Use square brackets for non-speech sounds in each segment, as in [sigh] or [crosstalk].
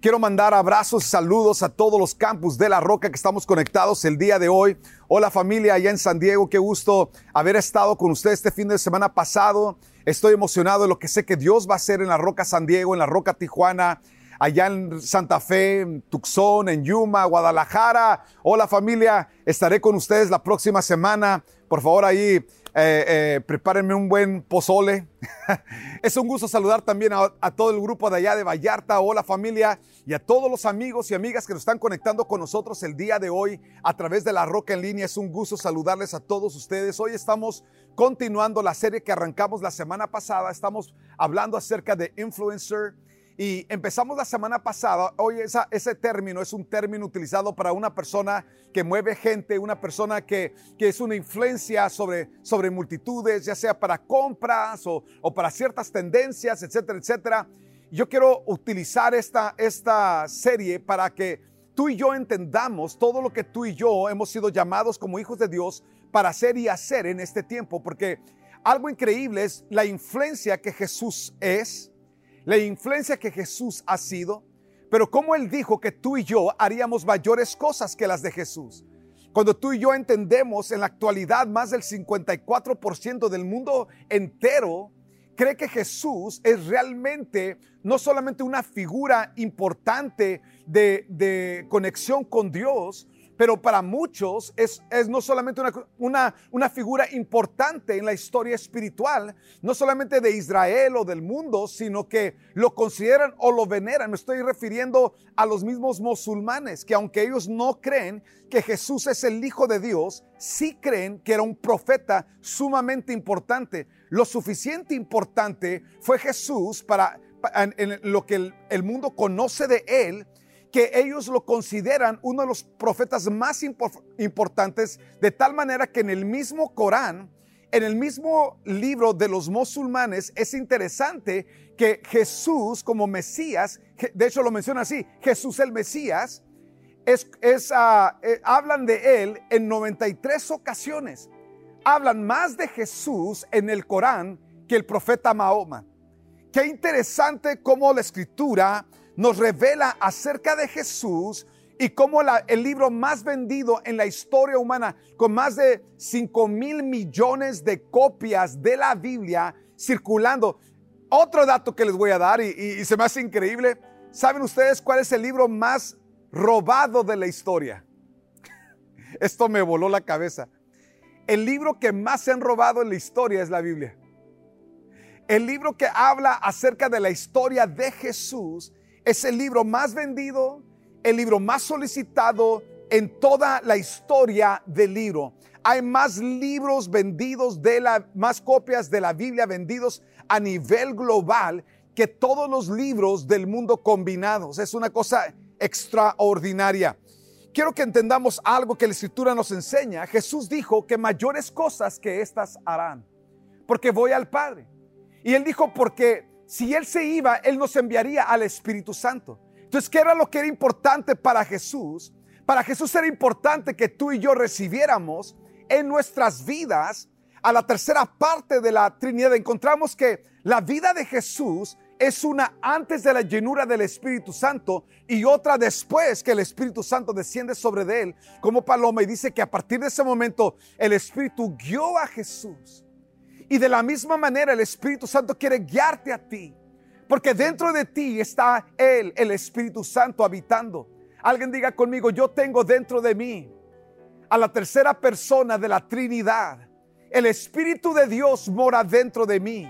Quiero mandar abrazos y saludos a todos los campus de La Roca que estamos conectados el día de hoy. Hola familia allá en San Diego, qué gusto haber estado con ustedes este fin de semana pasado. Estoy emocionado de lo que sé que Dios va a hacer en La Roca San Diego, en La Roca Tijuana, allá en Santa Fe, en Tucson, en Yuma, Guadalajara. Hola familia, estaré con ustedes la próxima semana. Por favor ahí eh, eh, prepárenme un buen pozole. [laughs] es un gusto saludar también a, a, todo el grupo de allá de Vallarta. Hola familia y a todos los amigos y amigas que nos están conectando con nosotros el día de hoy a través de la Roca en línea. Es un gusto saludarles a todos ustedes. Hoy estamos continuando la serie que arrancamos la semana pasada. Estamos hablando acerca de influencer. Y empezamos la semana pasada, hoy ese término es un término utilizado para una persona que mueve gente, una persona que, que es una influencia sobre, sobre multitudes, ya sea para compras o, o para ciertas tendencias, etcétera, etcétera. Yo quiero utilizar esta, esta serie para que tú y yo entendamos todo lo que tú y yo hemos sido llamados como hijos de Dios para hacer y hacer en este tiempo, porque algo increíble es la influencia que Jesús es, la influencia que Jesús ha sido, pero como Él dijo que tú y yo haríamos mayores cosas que las de Jesús. Cuando tú y yo entendemos en la actualidad más del 54% del mundo entero cree que Jesús es realmente no solamente una figura importante de, de conexión con Dios, pero para muchos es, no solamente una, figura importante en la historia espiritual, no solamente de Israel o del mundo, sino que lo consideran o lo veneran. Me estoy refiriendo a los mismos musulmanes, que aunque ellos no creen que Jesús es el Hijo de Dios, sí creen que era un profeta sumamente importante. Lo suficiente importante fue Jesús para, en, lo que el mundo conoce de él que ellos lo consideran uno de los profetas más importantes, de tal manera que en el mismo Corán, en el mismo libro de los musulmanes, es interesante que Jesús como Mesías, de hecho lo menciona así, Jesús el Mesías, es, uh, eh, hablan de él en 93 ocasiones. Hablan más de Jesús en el Corán que el profeta Mahoma. Qué interesante cómo la escritura nos revela acerca de Jesús y cómo el libro más vendido en la historia humana, con más de 5 mil millones de copias de la Biblia circulando. Otro dato que les voy a dar y, y, y se me hace increíble. ¿Saben ustedes cuál es el libro más robado de la historia? [laughs] Esto me voló la cabeza. El libro que más se han robado en la historia es la Biblia. El libro que habla acerca de la historia de Jesús es el libro más vendido, el libro más solicitado en toda la historia del libro. Hay más libros vendidos de la, más copias de la Biblia vendidos a nivel global que todos los libros del mundo combinados. Es una cosa extraordinaria. Quiero que entendamos algo que la escritura nos enseña. Jesús dijo que mayores cosas que estas harán, porque voy al Padre. Y él dijo, porque si Él se iba, Él nos enviaría al Espíritu Santo. Entonces, ¿qué era lo que era importante para Jesús? Para Jesús era importante que tú y yo recibiéramos en nuestras vidas a la tercera parte de la Trinidad. Encontramos que la vida de Jesús es una antes de la llenura del Espíritu Santo y otra después que el Espíritu Santo desciende sobre de él como paloma y dice que a partir de ese momento el Espíritu guió a Jesús y de la misma manera el Espíritu Santo quiere guiarte a ti. Porque dentro de ti está Él, el Espíritu Santo, habitando. Alguien diga conmigo, yo tengo dentro de mí a la tercera persona de la Trinidad. El Espíritu de Dios mora dentro de mí.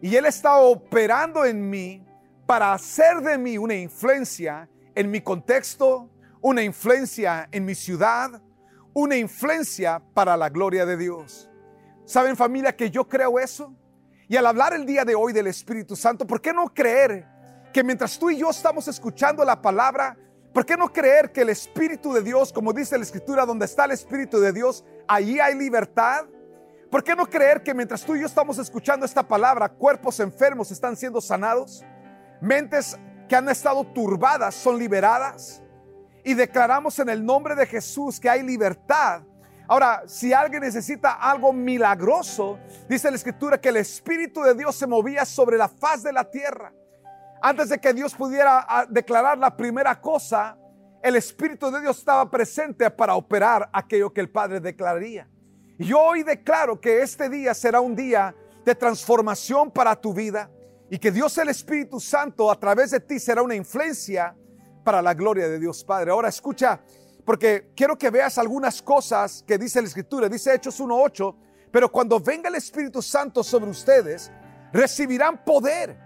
Y Él está operando en mí para hacer de mí una influencia en mi contexto, una influencia en mi ciudad, una influencia para la gloria de Dios. ¿Saben familia que yo creo eso? Y al hablar el día de hoy del Espíritu Santo, ¿por qué no creer que mientras tú y yo estamos escuchando la palabra, ¿Por qué no creer que el Espíritu de Dios, como dice la Escritura, donde está el Espíritu de Dios, allí hay libertad? ¿Por qué no creer que mientras tú y yo estamos escuchando esta palabra, cuerpos enfermos están siendo sanados? Mentes que han estado turbadas son liberadas. Y declaramos en el nombre de Jesús que hay libertad. Ahora, si alguien necesita algo milagroso, dice la escritura que el Espíritu de Dios se movía sobre la faz de la tierra. Antes de que Dios pudiera ah, declarar la primera cosa, el Espíritu de Dios estaba presente para operar aquello que el Padre declararía. Y yo hoy declaro que este día será un día de transformación para tu vida y que Dios el Espíritu Santo a través de ti será una influencia para la gloria de Dios Padre. Ahora escucha, porque quiero que veas algunas cosas que dice la Escritura. Dice Hechos 1.8, pero cuando venga el Espíritu Santo sobre ustedes, recibirán poder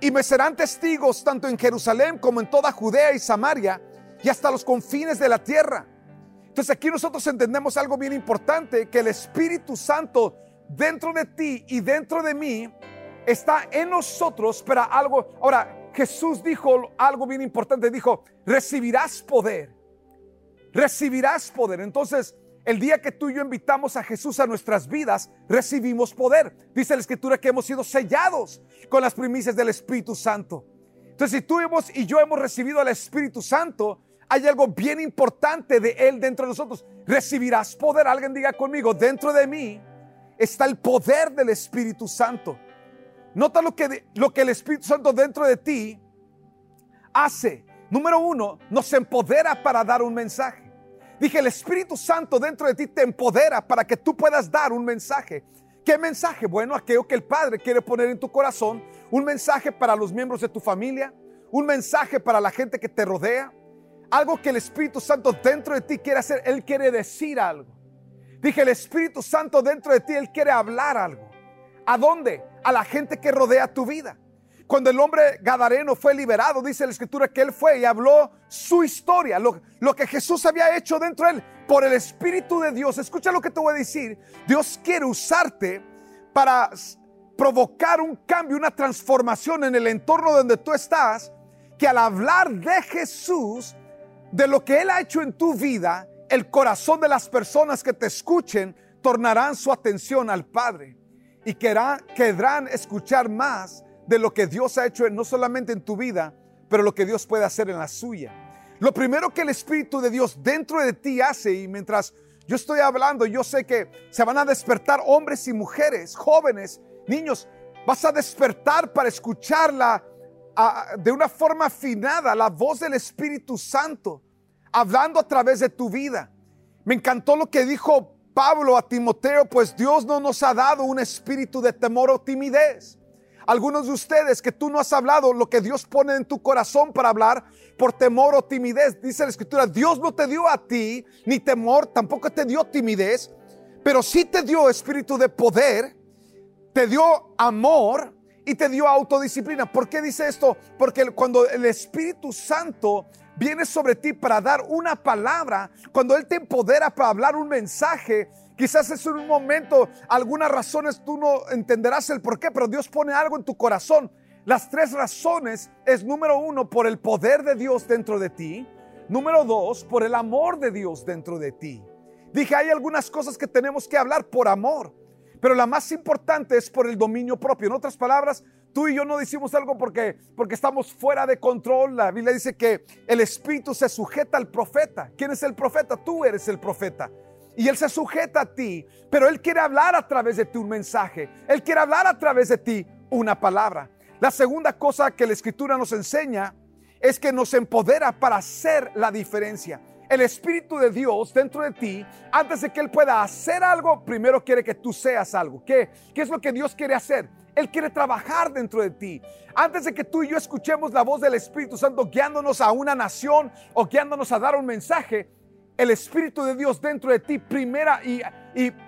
y me serán testigos tanto en Jerusalén como en toda Judea y Samaria y hasta los confines de la tierra. Entonces aquí nosotros entendemos algo bien importante, que el Espíritu Santo dentro de ti y dentro de mí está en nosotros para algo. Ahora, Jesús dijo algo bien importante, dijo, recibirás poder, recibirás poder. Entonces, el día que tú y yo invitamos a Jesús a nuestras vidas, recibimos poder. Dice la escritura que hemos sido sellados con las primicias del Espíritu Santo. Entonces, si tú hemos, y yo hemos recibido al Espíritu Santo, hay algo bien importante de Él dentro de nosotros. Recibirás poder. Alguien diga conmigo, dentro de mí está el poder del Espíritu Santo. Nota lo que, lo que el Espíritu Santo dentro de ti hace. Número uno, nos empodera para dar un mensaje. Dije, el Espíritu Santo dentro de ti te empodera para que tú puedas dar un mensaje. ¿Qué mensaje? Bueno, aquello que el Padre quiere poner en tu corazón. Un mensaje para los miembros de tu familia. Un mensaje para la gente que te rodea. Algo que el Espíritu Santo dentro de ti quiere hacer. Él quiere decir algo. Dije, el Espíritu Santo dentro de ti, Él quiere hablar algo. ¿A dónde? A la gente que rodea tu vida. Cuando el hombre Gadareno fue liberado, dice la escritura que él fue y habló su historia, lo, que Jesús había hecho dentro de él por el Espíritu de Dios. Escucha lo que te voy a decir. Dios quiere usarte para provocar un cambio, una transformación en el entorno donde tú estás, que al hablar de Jesús, de lo que Él ha hecho en tu vida, el corazón de las personas que te escuchen tornarán su atención al Padre y querrán, escuchar más de lo que Dios ha hecho no solamente en tu vida, pero lo que Dios puede hacer en la suya. Lo primero que el Espíritu de Dios dentro de ti hace, y mientras yo estoy hablando, yo sé que se van a despertar hombres y mujeres, jóvenes, niños, vas a despertar para escucharla de una forma afinada, la voz del Espíritu Santo, hablando a través de tu vida. Me encantó lo que dijo Pablo a Timoteo, pues Dios no nos ha dado un espíritu de temor o timidez. Algunos de ustedes que tú no has hablado lo que Dios pone en tu corazón para hablar por temor o timidez. Dice la escritura, Dios no te dio a ti ni temor, tampoco te dio timidez, pero sí te dio espíritu de poder, te dio amor y te dio autodisciplina. ¿Por qué dice esto? Porque cuando el Espíritu Santo viene sobre ti para dar una palabra, cuando Él te empodera para hablar un mensaje, quizás es un momento, algunas razones tú no entenderás el por qué, pero Dios pone algo en tu corazón. Las tres razones es número uno, por el poder de Dios dentro de ti. Número dos, por el amor de Dios dentro de ti. Dije, hay algunas cosas que tenemos que hablar por amor, pero la más importante es por el dominio propio. En otras palabras, Tú y yo no decimos algo porque, porque estamos fuera de control. La Biblia dice que el Espíritu se sujeta al profeta. ¿Quién es el profeta? Tú eres el profeta. Y Él se sujeta a ti, pero Él quiere hablar a través de ti un mensaje. Él quiere hablar a través de ti una palabra. La segunda cosa que la Escritura nos enseña es que nos empodera para hacer la diferencia. El Espíritu de Dios dentro de ti, antes de que Él pueda hacer algo, primero quiere que tú seas algo. ¿Qué, qué es lo que Dios quiere hacer? Él quiere trabajar dentro de ti. Antes de que tú y yo escuchemos la voz del Espíritu Santo guiándonos a una nación o guiándonos a dar un mensaje, el Espíritu de Dios dentro de ti, primera y,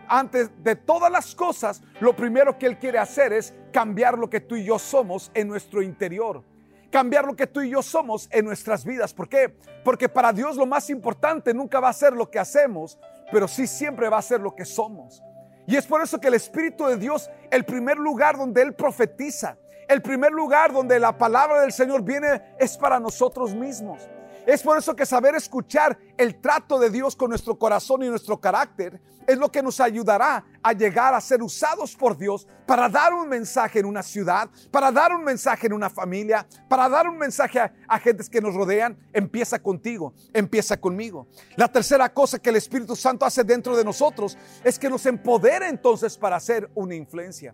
antes de todas las cosas, lo primero que Él quiere hacer es cambiar lo que tú y yo somos en nuestro interior. Cambiar lo que tú y yo somos en nuestras vidas. ¿Por qué? Porque para Dios lo más importante nunca va a ser lo que hacemos, pero sí siempre va a ser lo que somos. Y es por eso que el Espíritu de Dios, el primer lugar donde Él profetiza, el primer lugar donde la palabra del Señor viene es para nosotros mismos. Es por eso que saber escuchar el trato de Dios con nuestro corazón y nuestro carácter es lo que nos ayudará a llegar a ser usados por Dios para dar un mensaje en una ciudad, para dar un mensaje en una familia, para dar un mensaje a, a gentes que nos rodean. Empieza contigo, empieza conmigo. La tercera cosa que el Espíritu Santo hace dentro de nosotros es que nos empodera entonces para hacer una influencia.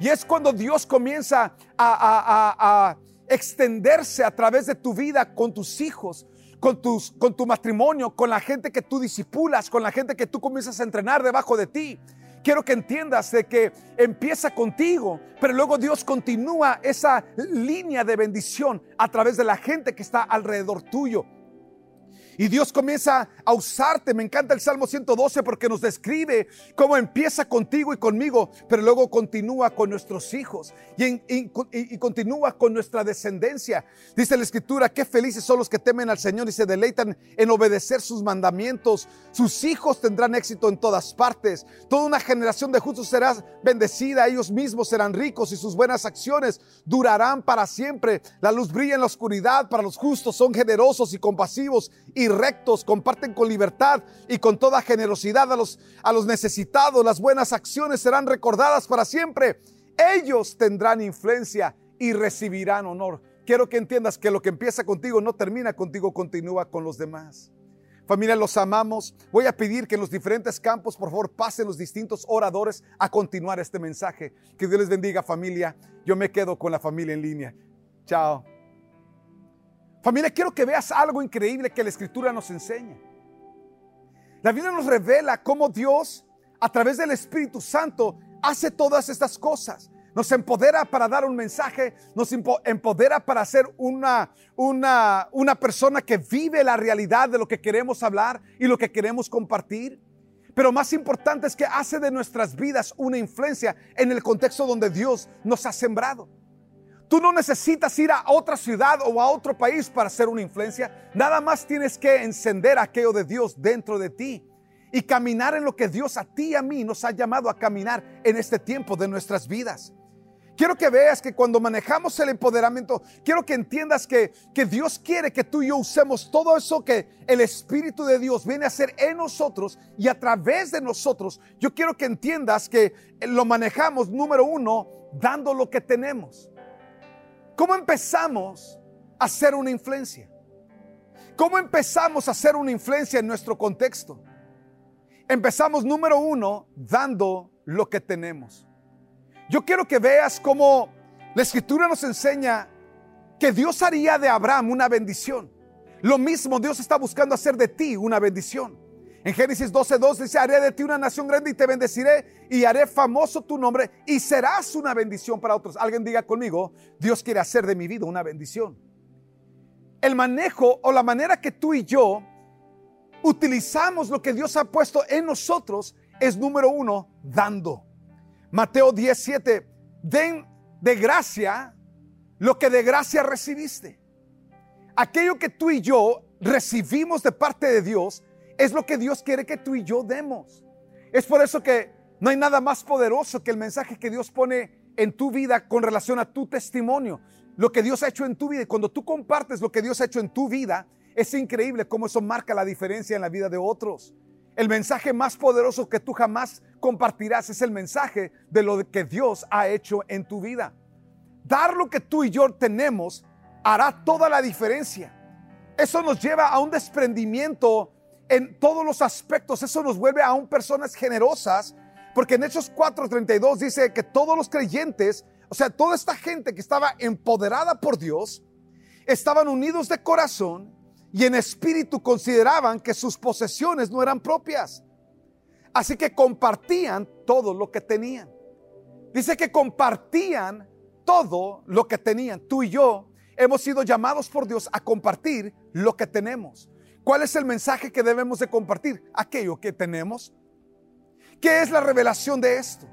Y es cuando Dios comienza a, extenderse a través de tu vida con tus hijos, con, tus, con tu matrimonio, con la gente que tú disipulas, con la gente que tú comienzas a entrenar debajo de ti. Quiero que entiendas de que empieza contigo, pero luego Dios continúa esa línea de bendición a través de la gente que está alrededor tuyo. Y Dios comienza a usarte. Me encanta el Salmo 112 porque nos describe cómo empieza contigo y conmigo, pero luego continúa con nuestros hijos y, continúa con nuestra descendencia. Dice la Escritura, qué felices son los que temen al Señor y se deleitan en obedecer sus mandamientos. Sus hijos tendrán éxito en todas partes. Toda una generación de justos será bendecida. Ellos mismos serán ricos y sus buenas acciones durarán para siempre. La luz brilla en la oscuridad para los justos. Son generosos y compasivos y rectos, comparten con libertad y con toda generosidad a los, a los necesitados. Las buenas acciones serán recordadas para siempre. Ellos tendrán influencia y recibirán honor. Quiero que entiendas que lo que empieza contigo no termina contigo, continúa con los demás. Familia, los amamos. Voy a pedir que en los diferentes campos, por favor, pasen los distintos oradores a continuar este mensaje. Que Dios les bendiga, familia. Yo me quedo con la familia en línea. Chao. Familia, quiero que veas algo increíble que la escritura nos enseña. La Biblia nos revela cómo Dios, a través del Espíritu Santo, hace todas estas cosas. Nos empodera para dar un mensaje, nos empodera para ser una, una, una persona que vive la realidad de lo que queremos hablar y lo que queremos compartir. Pero más importante es que hace de nuestras vidas una influencia en el contexto donde Dios nos ha sembrado. Tú no necesitas ir a otra ciudad o a otro país para hacer una influencia. Nada más tienes que encender aquello de Dios dentro de ti y caminar en lo que Dios a ti y a mí nos ha llamado a caminar en este tiempo de nuestras vidas. Quiero que veas que cuando manejamos el empoderamiento, quiero que entiendas que, que Dios quiere que tú y yo usemos todo eso que el Espíritu de Dios viene a hacer en nosotros y a través de nosotros. Yo quiero que entiendas que lo manejamos, número uno, dando lo que tenemos. ¿Cómo empezamos a hacer una influencia? ¿Cómo empezamos a hacer una influencia en nuestro contexto? Empezamos número uno dando lo que tenemos. Yo quiero que veas cómo la escritura nos enseña que Dios haría de Abraham una bendición. Lo mismo Dios está buscando hacer de ti una bendición. En Génesis 12:2 dice, haré de ti una nación grande y te bendeciré y haré famoso tu nombre y serás una bendición para otros. Alguien diga conmigo, Dios quiere hacer de mi vida una bendición. El manejo o la manera que tú y yo utilizamos lo que Dios ha puesto en nosotros es número uno, dando. Mateo 17, den de gracia lo que de gracia recibiste. Aquello que tú y yo recibimos de parte de Dios, es lo que Dios quiere que tú y yo demos. Es por eso que no hay nada más poderoso que el mensaje que Dios pone en tu vida con relación a tu testimonio. Lo que Dios ha hecho en tu vida. Y cuando tú compartes lo que Dios ha hecho en tu vida, es increíble cómo eso marca la diferencia en la vida de otros. El mensaje más poderoso que tú jamás compartirás es el mensaje de lo que Dios ha hecho en tu vida. Dar lo que tú y yo tenemos hará toda la diferencia. Eso nos lleva a un desprendimiento en todos los aspectos. Eso nos vuelve aún personas generosas, porque en Hechos 4:32 dice que todos los creyentes, o sea, toda esta gente que estaba empoderada por Dios, estaban unidos de corazón y en espíritu consideraban que sus posesiones no eran propias. Así que compartían todo lo que tenían. Dice que compartían todo lo que tenían. Tú y yo hemos sido llamados por Dios a compartir lo que tenemos. ¿Cuál es el mensaje que debemos de compartir? Aquello que tenemos. ¿Qué es la revelación de esto?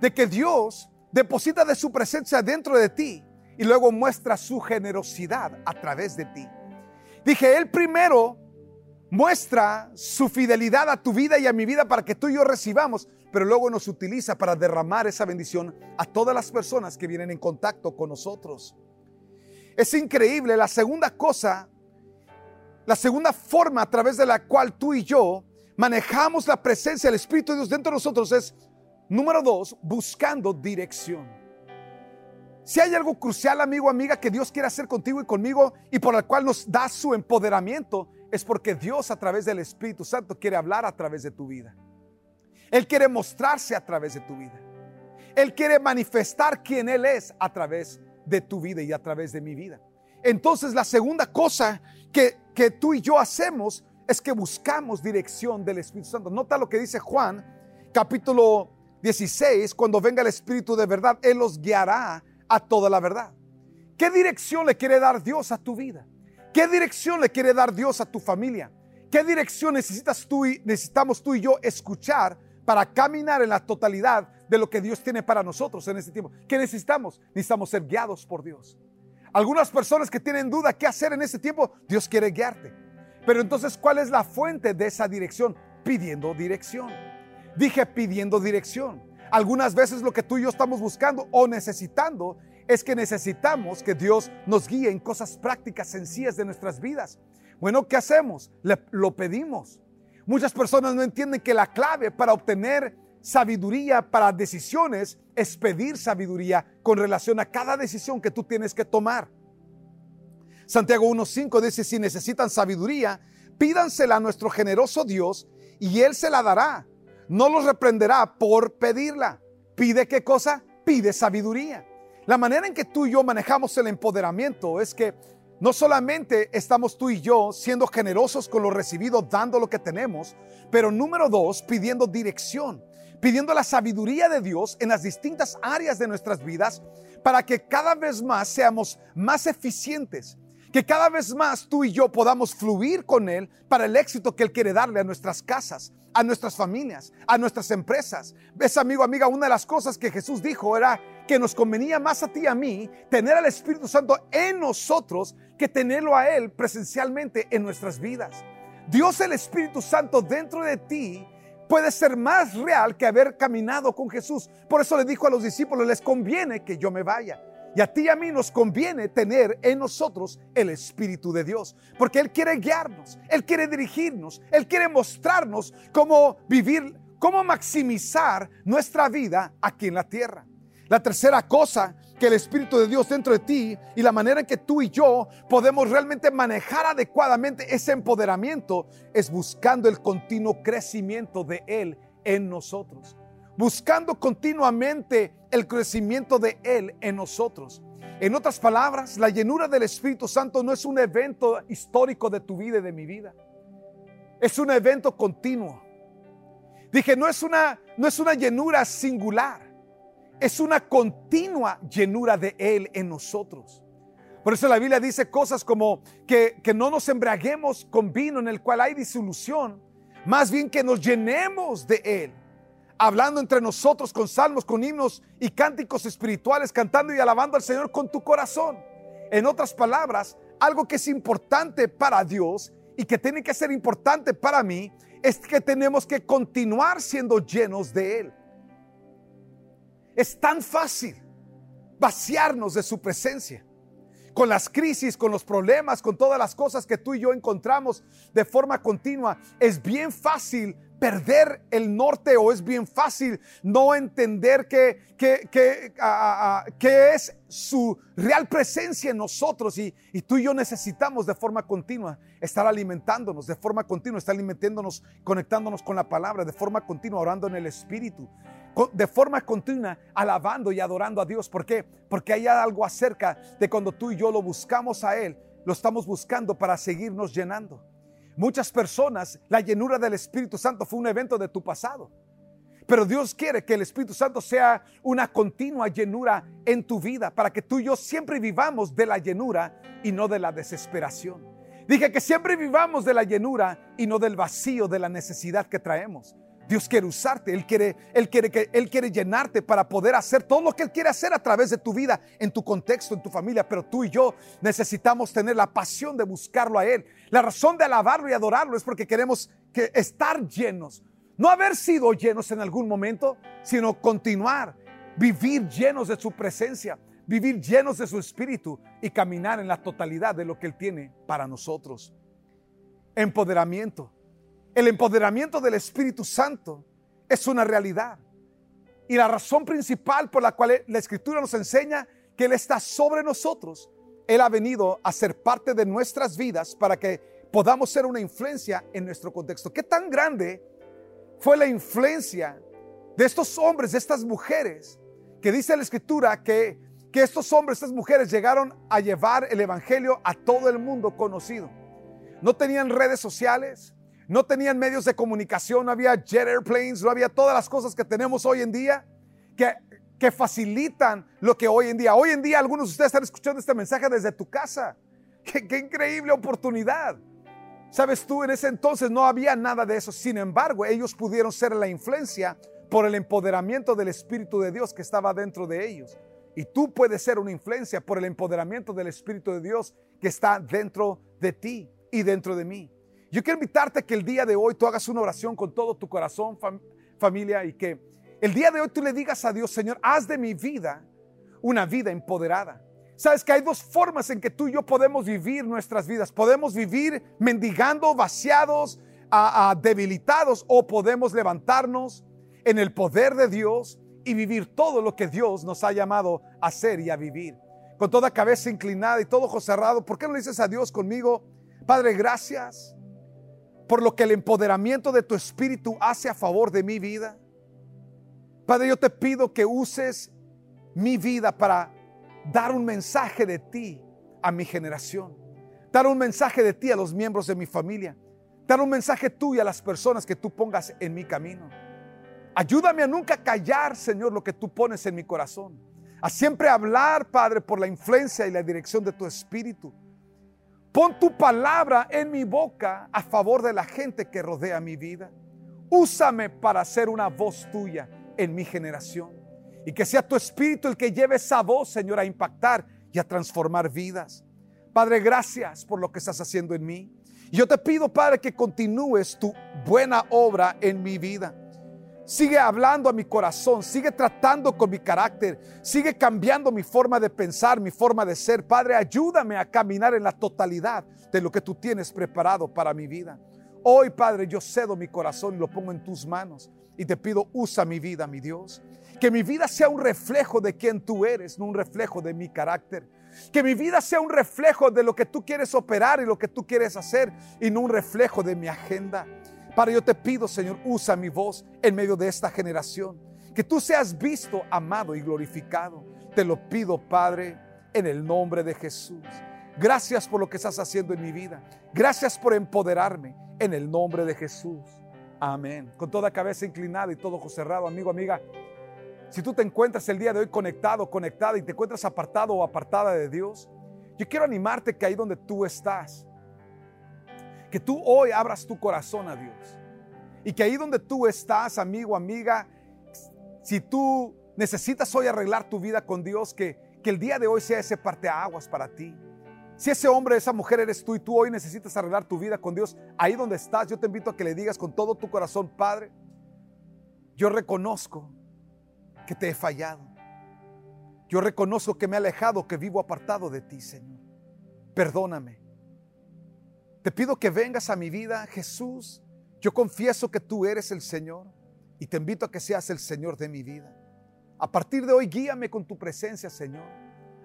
De que Dios deposita de su presencia dentro de ti y luego muestra su generosidad a través de ti. Dije, Él primero muestra su fidelidad a tu vida y a mi vida para que tú y yo recibamos, pero luego nos utiliza para derramar esa bendición a todas las personas que vienen en contacto con nosotros. Es increíble. La segunda cosa la segunda forma a través de la cual tú y yo manejamos la presencia del Espíritu de Dios dentro de nosotros es, número dos, buscando dirección. Si hay algo crucial, amigo, amiga, que Dios quiere hacer contigo y conmigo y por el cual nos da su empoderamiento, es porque Dios a través del Espíritu Santo quiere hablar a través de tu vida. Él quiere mostrarse a través de tu vida. Él quiere manifestar quién Él es a través de tu vida y a través de mi vida. Entonces la segunda cosa que, que tú y yo hacemos es que buscamos dirección del Espíritu Santo. Nota lo que dice Juan, capítulo 16, cuando venga el Espíritu de verdad, Él los guiará a toda la verdad. ¿Qué dirección le quiere dar Dios a tu vida? ¿Qué dirección le quiere dar Dios a tu familia? ¿Qué dirección necesitas tú y necesitamos tú y yo escuchar para caminar en la totalidad de lo que Dios tiene para nosotros en este tiempo? ¿Qué necesitamos? Necesitamos ser guiados por Dios. Algunas personas que tienen duda qué hacer en este tiempo, Dios quiere guiarte. Pero entonces, ¿cuál es la fuente de esa dirección? Pidiendo dirección. Dije pidiendo dirección. Algunas veces lo que tú y yo estamos buscando o necesitando es que necesitamos que Dios nos guíe en cosas prácticas, sencillas de nuestras vidas. Bueno, ¿qué hacemos? Lo pedimos. Muchas personas no entienden que la clave para obtener sabiduría para decisiones es pedir sabiduría con relación a cada decisión que tú tienes que tomar. Santiago 1.5 dice, si necesitan sabiduría, pídansela a nuestro generoso Dios y Él se la dará. No los reprenderá por pedirla. ¿Pide qué cosa? Pide sabiduría. La manera en que tú y yo manejamos el empoderamiento es que no solamente estamos tú y yo siendo generosos con lo recibido, dando lo que tenemos, pero número dos, pidiendo dirección, pidiendo la sabiduría de Dios en las distintas áreas de nuestras vidas para que cada vez más seamos más eficientes, que cada vez más tú y yo podamos fluir con Él para el éxito que Él quiere darle a nuestras casas, a nuestras familias, a nuestras empresas. Ves, amigo, amiga, una de las cosas que Jesús dijo era que nos convenía más a ti y a mí tener al Espíritu Santo en nosotros que tenerlo a Él presencialmente en nuestras vidas. Dios el Espíritu Santo dentro de ti puede ser más real que haber caminado con Jesús. Por eso le dijo a los discípulos, les conviene que yo me vaya. Y a ti y a mí nos conviene tener en nosotros el Espíritu de Dios, porque Él quiere guiarnos, Él quiere dirigirnos, Él quiere mostrarnos cómo vivir, cómo maximizar nuestra vida aquí en la tierra. La tercera cosa que el Espíritu de Dios dentro de ti y la manera en que tú y yo podemos realmente manejar adecuadamente ese empoderamiento es buscando el continuo crecimiento de Él en nosotros. Buscando continuamente el crecimiento de Él en nosotros. En otras palabras, la llenura del Espíritu Santo no es un evento histórico de tu vida y de mi vida. Es un evento continuo. Dije, no es una, no es una llenura singular es una continua llenura de Él en nosotros. Por eso la Biblia dice cosas como que, que no nos embriaguemos con vino en el cual hay disolución, más bien que nos llenemos de Él, hablando entre nosotros con salmos, con himnos y cánticos espirituales, cantando y alabando al Señor con tu corazón. En otras palabras, algo que es importante para Dios y que tiene que ser importante para mí es que tenemos que continuar siendo llenos de Él. Es tan fácil vaciarnos de su presencia. Con las crisis, con los problemas, con todas las cosas que tú y yo encontramos de forma continua, es bien fácil perder el norte o es bien fácil no entender que, es su real presencia en nosotros y, y, tú y yo necesitamos de forma continua estar alimentándonos, de forma continua estar alimentándonos, conectándonos con la palabra, de forma continua orando en el Espíritu de forma continua alabando y adorando a Dios. ¿Por qué? Porque hay algo acerca de cuando tú y yo lo buscamos a Él, lo estamos buscando para seguirnos llenando. Muchas personas, la llenura del Espíritu Santo fue un evento de tu pasado. Pero Dios quiere que el Espíritu Santo sea una continua llenura en tu vida para que tú y yo siempre vivamos de la llenura y no de la desesperación. Dije que siempre vivamos de la llenura y no del vacío de la necesidad que traemos. Dios quiere usarte, Él quiere, Él quiere, que, Él quiere llenarte para poder hacer todo lo que Él quiere hacer a través de tu vida, en tu contexto, en tu familia. Pero tú y yo necesitamos tener la pasión de buscarlo a Él. La razón de alabarlo y adorarlo es porque queremos que estar llenos. No haber sido llenos en algún momento, sino continuar, vivir llenos de su presencia, vivir llenos de su espíritu y caminar en la totalidad de lo que Él tiene para nosotros. empoderamiento. El empoderamiento del Espíritu Santo es una realidad. Y la razón principal por la cual la Escritura nos enseña que Él está sobre nosotros, Él ha venido a ser parte de nuestras vidas para que podamos ser una influencia en nuestro contexto. ¿Qué tan grande fue la influencia de estos hombres, de estas mujeres, que dice la Escritura que, que estos hombres, estas mujeres llegaron a llevar el Evangelio a todo el mundo conocido? No tenían redes sociales, no tenían medios de comunicación, no había jet airplanes, no había todas las cosas que tenemos hoy en día que, que facilitan lo que hoy en día. Hoy en día algunos de ustedes están escuchando este mensaje desde tu casa. Qué, qué increíble oportunidad. Sabes tú, en ese entonces no había nada de eso. Sin embargo, ellos pudieron ser la influencia por el empoderamiento del Espíritu de Dios que estaba dentro de ellos. Y tú puedes ser una influencia por el empoderamiento del Espíritu de Dios que está dentro de ti y dentro de mí. Yo quiero invitarte a que el día de hoy tú hagas una oración con todo tu corazón, familia, y que el día de hoy tú le digas a Dios, Señor, haz de mi vida una vida empoderada. Sabes que hay dos formas en que tú y yo podemos vivir nuestras vidas. Podemos vivir mendigando, vaciados, debilitados, o podemos levantarnos en el poder de Dios y vivir todo lo que Dios nos ha llamado a hacer y a vivir. Con toda cabeza inclinada y todo ojo cerrado, ¿por qué no le dices a Dios conmigo? Padre, gracias por lo que el empoderamiento de tu espíritu hace a favor de mi vida. Padre, yo te pido que uses mi vida para dar un mensaje de ti a mi generación. Dar un mensaje de ti a los miembros de mi familia. Dar un mensaje tuyo a las personas que tú pongas en mi camino. Ayúdame a nunca callar, Señor, lo que tú pones en mi corazón. A siempre hablar, Padre, por la influencia y la dirección de tu espíritu. Pon tu palabra en mi boca a favor de la gente que rodea mi vida. Úsame para ser una voz tuya en mi generación. Y que sea tu espíritu el que lleve esa voz, Señor, a impactar y a transformar vidas. Padre, gracias por lo que estás haciendo en mí. Yo te pido, Padre, que continúes tu buena obra en mi vida. Sigue hablando a mi corazón, sigue tratando con mi carácter, sigue cambiando mi forma de pensar, mi forma de ser. Padre, ayúdame a caminar en la totalidad de lo que tú tienes preparado para mi vida. Hoy, Padre, yo cedo mi corazón y lo pongo en tus manos y te pido, usa mi vida, mi Dios. Que mi vida sea un reflejo de quien tú eres, no un reflejo de mi carácter. Que mi vida sea un reflejo de lo que tú quieres operar y lo que tú quieres hacer y no un reflejo de mi agenda. Padre, yo te pido, Señor, usa mi voz en medio de esta generación. Que tú seas visto, amado y glorificado. Te lo pido, Padre, en el nombre de Jesús. Gracias por lo que estás haciendo en mi vida. Gracias por empoderarme en el nombre de Jesús. Amén. Con toda cabeza inclinada y todo ojo cerrado, amigo, amiga. Si tú te encuentras el día de hoy conectado, conectada y te encuentras apartado o apartada de Dios, yo quiero animarte que ahí donde tú estás, que tú hoy abras tu corazón a Dios. Y que ahí donde tú estás, amigo, amiga, si tú necesitas hoy arreglar tu vida con Dios, que, que el día de hoy sea ese parteaguas para ti. Si ese hombre, esa mujer eres tú y tú hoy necesitas arreglar tu vida con Dios, ahí donde estás, yo te invito a que le digas con todo tu corazón, Padre, yo reconozco que te he fallado. Yo reconozco que me he alejado, que vivo apartado de ti, Señor. Perdóname. Te pido que vengas a mi vida, Jesús. Yo confieso que tú eres el Señor y te invito a que seas el Señor de mi vida. A partir de hoy, guíame con tu presencia, Señor.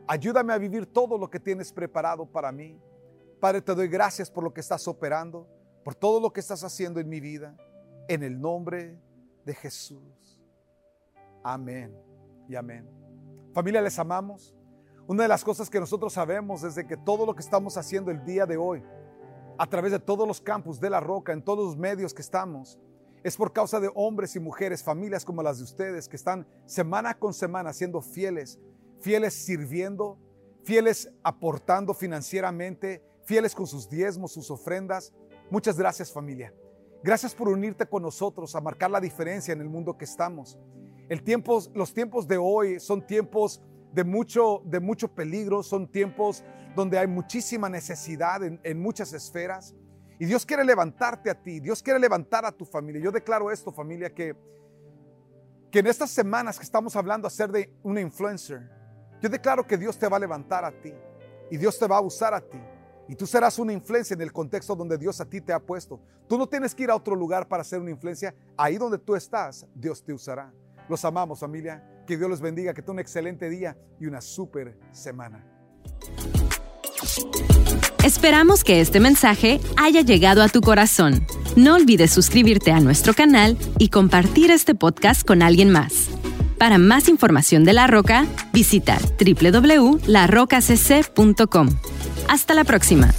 Ayúdame a vivir todo lo que tienes preparado para mí. Padre, te doy gracias por lo que estás operando, por todo lo que estás haciendo en mi vida. En el nombre de Jesús. Amén y amén. Familia, les amamos. Una de las cosas que nosotros sabemos es de que todo lo que estamos haciendo el día de hoy a través de todos los campus de la roca, en todos los medios que estamos, es por causa de hombres y mujeres, familias como las de ustedes, que están semana con semana siendo fieles, fieles sirviendo, fieles aportando financieramente, fieles con sus diezmos, sus ofrendas. Muchas gracias familia. Gracias por unirte con nosotros a marcar la diferencia en el mundo que estamos. Los tiempos de hoy son tiempos de mucho, de mucho peligro, son tiempos donde hay muchísima necesidad en, en muchas esferas. Y Dios quiere levantarte a ti, Dios quiere levantar a tu familia. Yo declaro esto, familia, que, que en estas semanas que estamos hablando a ser de una influencer, yo declaro que Dios te va a levantar a ti y Dios te va a usar a ti. Y tú serás una influencia en el contexto donde Dios a ti te ha puesto. Tú no tienes que ir a otro lugar para ser una influencia. Ahí donde tú estás, Dios te usará. Los amamos familia. Que Dios les bendiga. Que tengan un excelente día y una súper semana. Esperamos que este mensaje haya llegado a tu corazón. No olvides suscribirte a nuestro canal y compartir este podcast con alguien más. Para más información de La Roca, visita www.larocacc.com. Hasta la próxima.